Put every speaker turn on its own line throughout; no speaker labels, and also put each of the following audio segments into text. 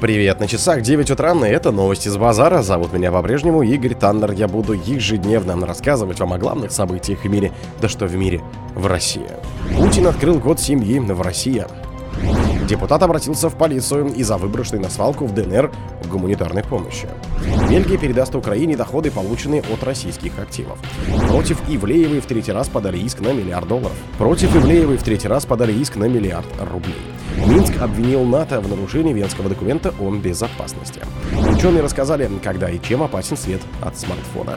Привет, на часах 9 утра, и это новости с базара. Зовут меня по-прежнему Игорь Таннер. Я буду ежедневно рассказывать вам о главных событиях в мире. Да что в мире, в России. Путин открыл год семьи в России. Депутат обратился в полицию из-за выброшенной на свалку в ДНР гуманитарной помощи. Бельгия передаст Украине доходы, полученные от российских активов. Против Ивлеевой в третий раз подали иск на миллиард долларов. Против Ивлеевой в третий раз подали иск на миллиард рублей. Минск обвинил НАТО в нарушении Венского документа о безопасности. Ученые рассказали, когда и чем опасен свет от смартфона.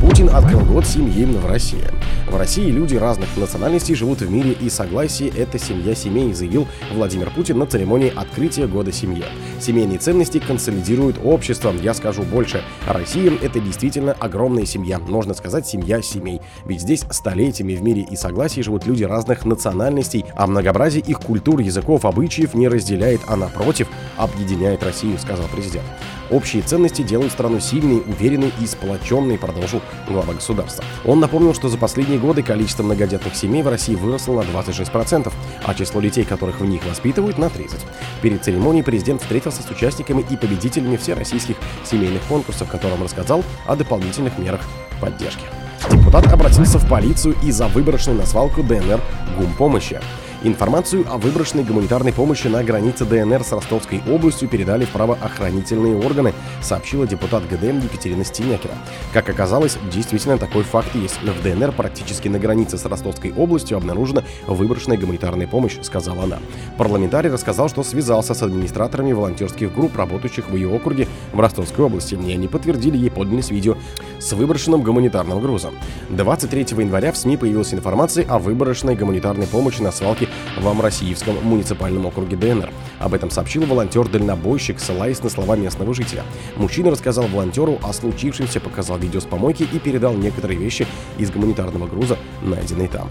Путин открыл год семьи в России. В России люди разных национальностей живут в мире и согласии – это семья семей, заявил Владимир Путин на церемонии открытия года семьи. Семейные ценности консолидируют общество. Я скажу больше. Россия – это действительно огромная семья. Можно сказать, семья семей. Ведь здесь столетиями в мире и согласии живут люди разных национальностей, а многообразие их культур, языков, обычаев не разделяет, а напротив, объединяет Россию, сказал президент. Общие ценности делают страну сильной, уверенной и сплоченной, продолжил глава государства. Он напомнил, что за последние годы количество многодетных семей в России выросло на 26%, а число детей, которых в них воспитывают, на 30%. Перед церемонией президент встретился с участниками и победителями всероссийских семейных конкурсов, которым рассказал о дополнительных мерах поддержки. Депутат обратился в полицию из-за выброшенной на свалку ДНР гумпомощи. Информацию о выброшенной гуманитарной помощи на границе ДНР с Ростовской областью передали в правоохранительные органы, сообщила депутат ГДМ Екатерина Стенякина. Как оказалось, действительно такой факт есть. В ДНР практически на границе с Ростовской областью обнаружена выброшенная гуманитарная помощь, сказала она. Парламентарий рассказал, что связался с администраторами волонтерских групп, работающих в ее округе в Ростовской области, и они подтвердили ей подлинность видео с выброшенным гуманитарным грузом. 23 января в СМИ появилась информация о выброшенной гуманитарной помощи на свалке в Амросиевском муниципальном округе ДНР. Об этом сообщил волонтер-дальнобойщик, ссылаясь на слова местного жителя. Мужчина рассказал волонтеру о случившемся, показал видео с помойки и передал некоторые вещи из гуманитарного груза, найденные там.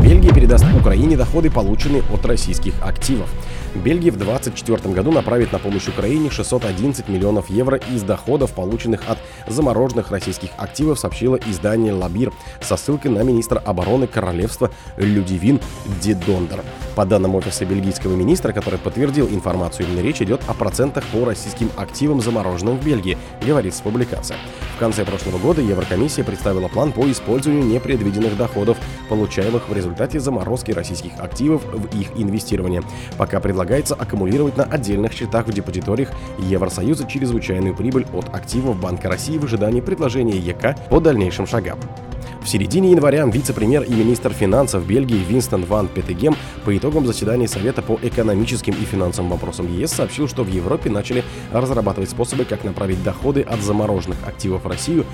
Бельгия передаст Украине доходы, полученные от российских активов. Бельгия в 2024 году направит на помощь Украине 611 миллионов евро из доходов, полученных от замороженных российских активов, сообщило издание «Лабир» со ссылкой на министра обороны королевства Людивин Дидондер. По данным офиса бельгийского министра, который подтвердил информацию, именно речь идет о процентах по российским активам, замороженным в Бельгии, говорится публикация. В конце прошлого года Еврокомиссия представила план по использованию непредвиденных доходов, получаемых в результате заморозки российских активов в их инвестирование. Пока предлагается аккумулировать на отдельных счетах в депозиториях Евросоюза чрезвычайную прибыль от активов Банка России в ожидании предложения ЕК по дальнейшим шагам. В середине января вице-премьер и министр финансов Бельгии Винстон Ван Петегем по итогам заседания Совета по экономическим и финансовым вопросам ЕС сообщил, что в Европе начали разрабатывать способы, как направить доходы от замороженных активов в Россию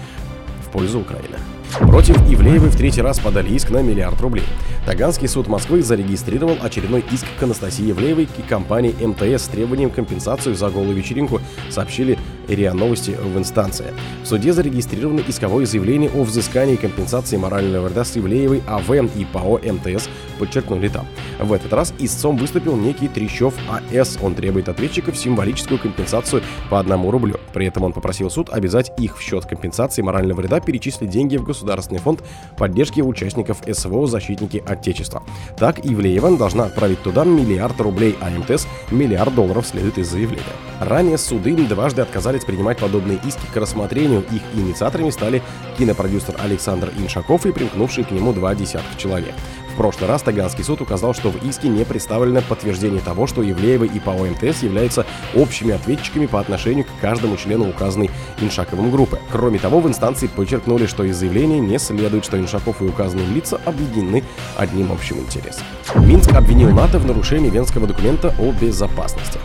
в пользу Украины. Против Ивлеевой в третий раз подали иск на миллиард рублей. Таганский суд Москвы зарегистрировал очередной иск к Анастасии Ивлеевой и компании МТС с требованием компенсацию за голую вечеринку, сообщили РИА Новости в инстанции. В суде зарегистрировано исковое заявление о взыскании компенсации морального вреда с Ивлеевой АВ и ПАО МТС, подчеркнули там. В этот раз истцом выступил некий Трещев АС. Он требует ответчиков символическую компенсацию по одному рублю. При этом он попросил суд обязать их в счет компенсации морального вреда перечислить деньги в Государственный фонд поддержки участников СВО «Защитники Отечества». Так Ивлеева должна отправить туда миллиард рублей, а МТС – миллиард долларов следует из заявления. Ранее суды дважды отказались принимать подобные иски к рассмотрению. Их инициаторами стали кинопродюсер Александр Иншаков и примкнувшие к нему два десятка человек. Прошлый раз Таганский суд указал, что в иске не представлено подтверждение того, что Евлеева и ПАО МТС являются общими ответчиками по отношению к каждому члену указанной Иншаковым группы. Кроме того, в инстанции подчеркнули, что из заявления не следует, что Иншаков и указанные лица объединены одним общим интересом. Минск обвинил НАТО в нарушении Венского документа о безопасности.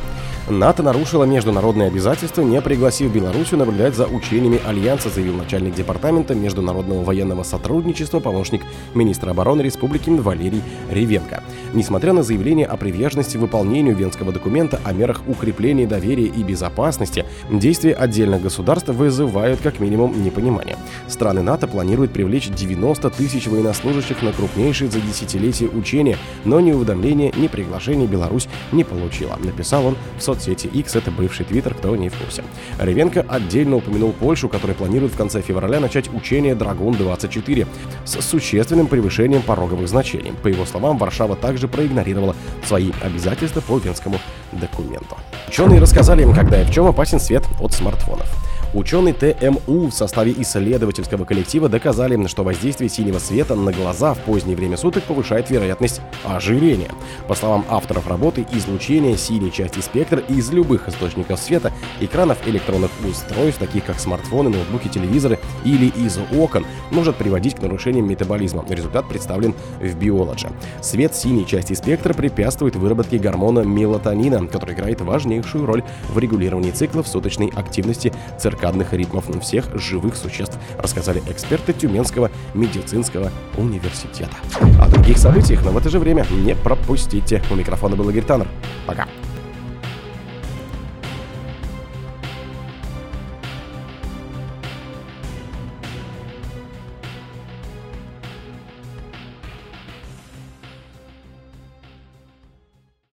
НАТО нарушило международные обязательства, не пригласив Белоруссию наблюдать за учениями Альянса, заявил начальник департамента международного военного сотрудничества, помощник министра обороны республики Валерий Ревенко. Несмотря на заявление о приверженности выполнению Венского документа о мерах укрепления доверия и безопасности, действия отдельных государств вызывают как минимум непонимание. Страны НАТО планируют привлечь 90 тысяч военнослужащих на крупнейшие за десятилетия учения, но ни уведомления, ни приглашения Беларусь не получила, написал он в соцсетях соцсети X, это бывший Твиттер, кто не в курсе. Ревенко отдельно упомянул Польшу, которая планирует в конце февраля начать учение «Драгун-24» с существенным превышением пороговых значений. По его словам, Варшава также проигнорировала свои обязательства по венскому документу. Ученые рассказали им, когда и в чем опасен свет от смартфонов. Ученые ТМУ в составе исследовательского коллектива доказали, что воздействие синего света на глаза в позднее время суток повышает вероятность ожирения. По словам авторов работы, излучение синей части спектра из любых источников света, экранов электронных устройств, таких как смартфоны, ноутбуки, телевизоры или из окон, может приводить к нарушениям метаболизма. Результат представлен в Biology. Свет синей части спектра препятствует выработке гормона мелатонина, который играет важнейшую роль в регулировании циклов суточной активности циркадных циркадных ритмов всех живых существ, рассказали эксперты Тюменского медицинского университета. О других событиях, но в это же время не пропустите. У микрофона был Игорь Таннер. Пока.